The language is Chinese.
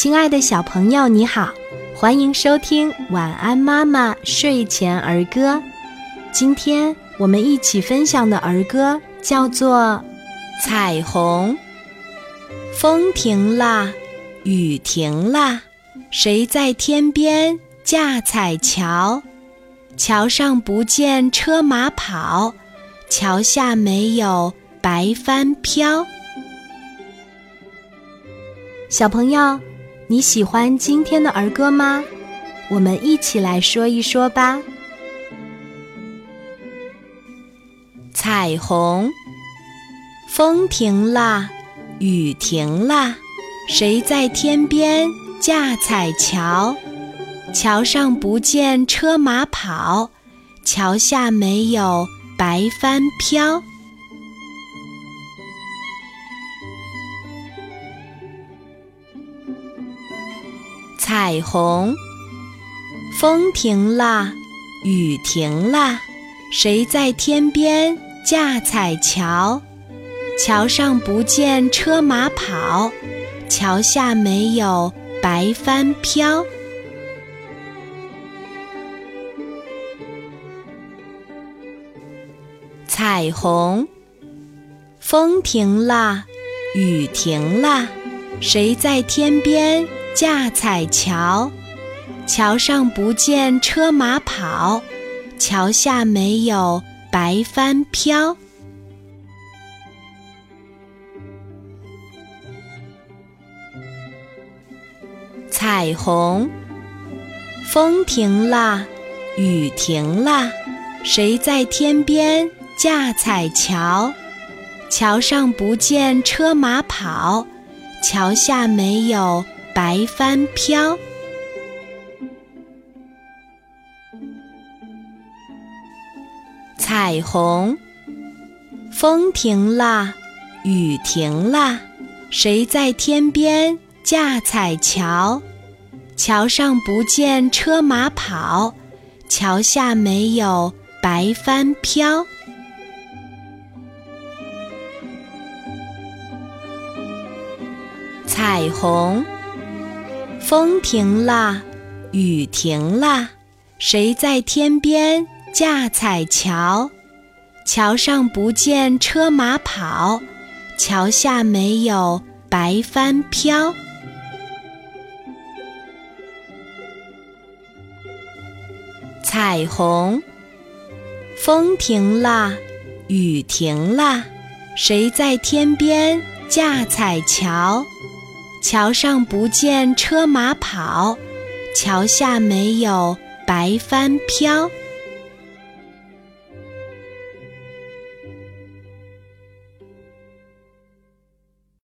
亲爱的小朋友，你好，欢迎收听《晚安妈妈睡前儿歌》。今天我们一起分享的儿歌叫做《彩虹》。风停了，雨停了，谁在天边架彩桥？桥上不见车马跑，桥下没有白帆飘。小朋友，你喜欢今天的儿歌吗？我们一起来说一说吧。彩虹，风停了，雨停了，谁在天边架彩桥？桥上不见车马跑，桥下没有白帆飘。彩虹，风停了，雨停了，谁在天边架彩桥？桥上不见车马跑，桥下没有白帆飘。彩虹，风停了，雨停了，谁在天边？架彩桥，桥上不见车马跑，桥下没有白帆飘。彩虹，风停了，雨停了，谁在天边架彩桥？桥上不见车马跑，桥下没有。白帆飘，彩虹，风停了，雨停了，谁在天边架彩桥？桥上不见车马跑，桥下没有白帆飘。彩虹。风停了，雨停了，谁在天边架彩桥？桥上不见车马跑，桥下没有白帆飘。彩虹，风停了，雨停了，谁在天边架彩桥？桥上不见车马跑，桥下没有白帆飘。